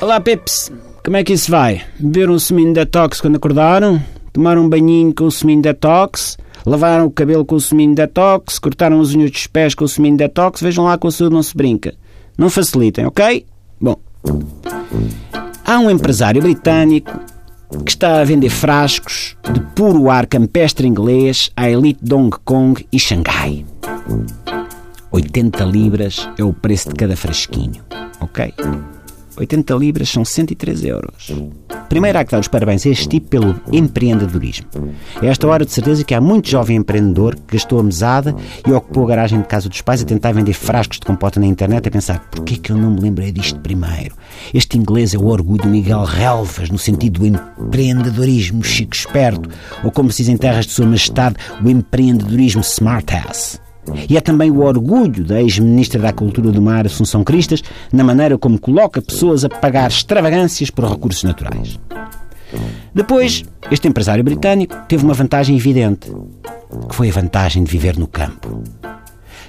Olá, Pips. Como é que isso vai? Beberam um suminho detox quando acordaram? Tomaram um banhinho com o suminho detox? Lavaram o cabelo com o suminho detox? Cortaram as unhas dos pés com o suminho detox? Vejam lá com a saúde não se brinca. Não facilitem, ok? Bom. Há um empresário britânico que está a vender frascos de puro ar campestre inglês à elite de Hong Kong e Xangai. 80 libras é o preço de cada frasquinho, ok? 80 libras são 103 euros. Primeiro há que dar os parabéns a este tipo pelo empreendedorismo. É esta hora de certeza que há muito jovem empreendedor que gastou a mesada e ocupou a garagem de casa dos pais a tentar vender frascos de compota na internet a pensar porquê que eu não me lembrei disto primeiro? Este inglês é o orgulho do Miguel Relvas no sentido do empreendedorismo chico esperto ou como se diz em terras de sua majestade, o empreendedorismo smartass. E é também o orgulho da ex-ministra da Cultura do Mar, Assunção Cristas, na maneira como coloca pessoas a pagar extravagâncias por recursos naturais. Depois, este empresário britânico teve uma vantagem evidente, que foi a vantagem de viver no campo.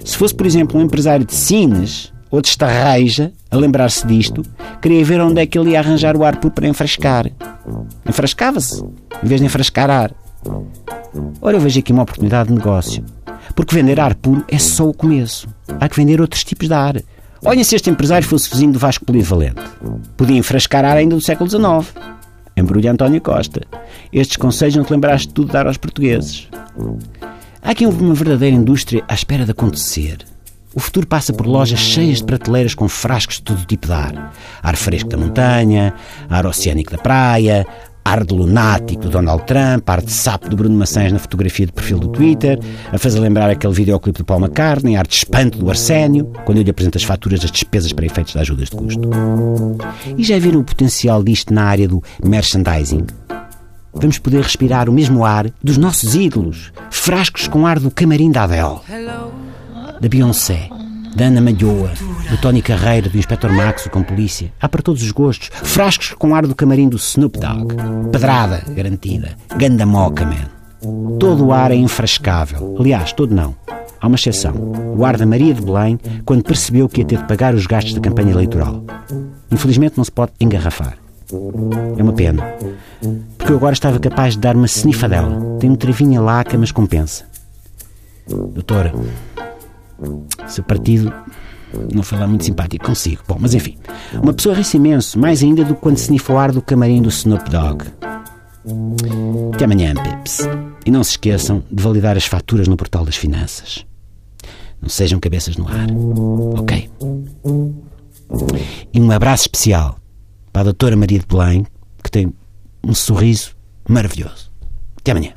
Se fosse, por exemplo, um empresário de Sines ou de Estarreja a lembrar-se disto, queria ver onde é que ele ia arranjar o ar puro para enfrascar. Enfrascava-se, em vez de enfrascar ar. Ora, eu vejo aqui uma oportunidade de negócio. Porque vender ar puro é só o começo. Há que vender outros tipos de ar. Olhem se este empresário fosse vizinho do Vasco Polivalente. Podia enfrascar ar ainda do século XIX. Embrulha António Costa. Estes conselhos não te lembraste de tudo dar aos portugueses. Há aqui uma verdadeira indústria à espera de acontecer. O futuro passa por lojas cheias de prateleiras com frascos de todo tipo de ar. Ar fresco da montanha, ar oceânico da praia, ar de lunático do Donald Trump, ar de sapo do Bruno Maçãs na fotografia de perfil do Twitter, a fazer lembrar aquele videoclipe do Paul McCartney, ar de espanto do Arsénio, quando eu lhe apresento as faturas das despesas para efeitos de ajudas de custo. E já viram o potencial disto na área do merchandising? Vamos poder respirar o mesmo ar dos nossos ídolos, frascos com ar do camarim da Adele, da Beyoncé, da Ana Malhoa, do Tony Carreira, do Inspector Max, com polícia. Há para todos os gostos. Frascos com ar do camarim do Snoop Dogg. Pedrada garantida. Ganda moca, man. Todo o ar é infrascável. Aliás, todo não. Há uma exceção. O ar da Maria de Belém, quando percebeu que ia ter de pagar os gastos da campanha eleitoral. Infelizmente não se pode engarrafar. É uma pena. Porque eu agora estava capaz de dar uma snifadela. Tem um travinha laca, mas compensa. Doutora, seu partido não foi lá muito simpático consigo. Bom, mas enfim. Uma pessoa ri imenso, mais ainda do que quando snifou ar do camarim do Snoop Dogg. Até amanhã, Pips. E não se esqueçam de validar as faturas no portal das finanças. Não sejam cabeças no ar. Ok? E um abraço especial para a doutora Maria de Belém, que tem um sorriso maravilhoso. Até amanhã.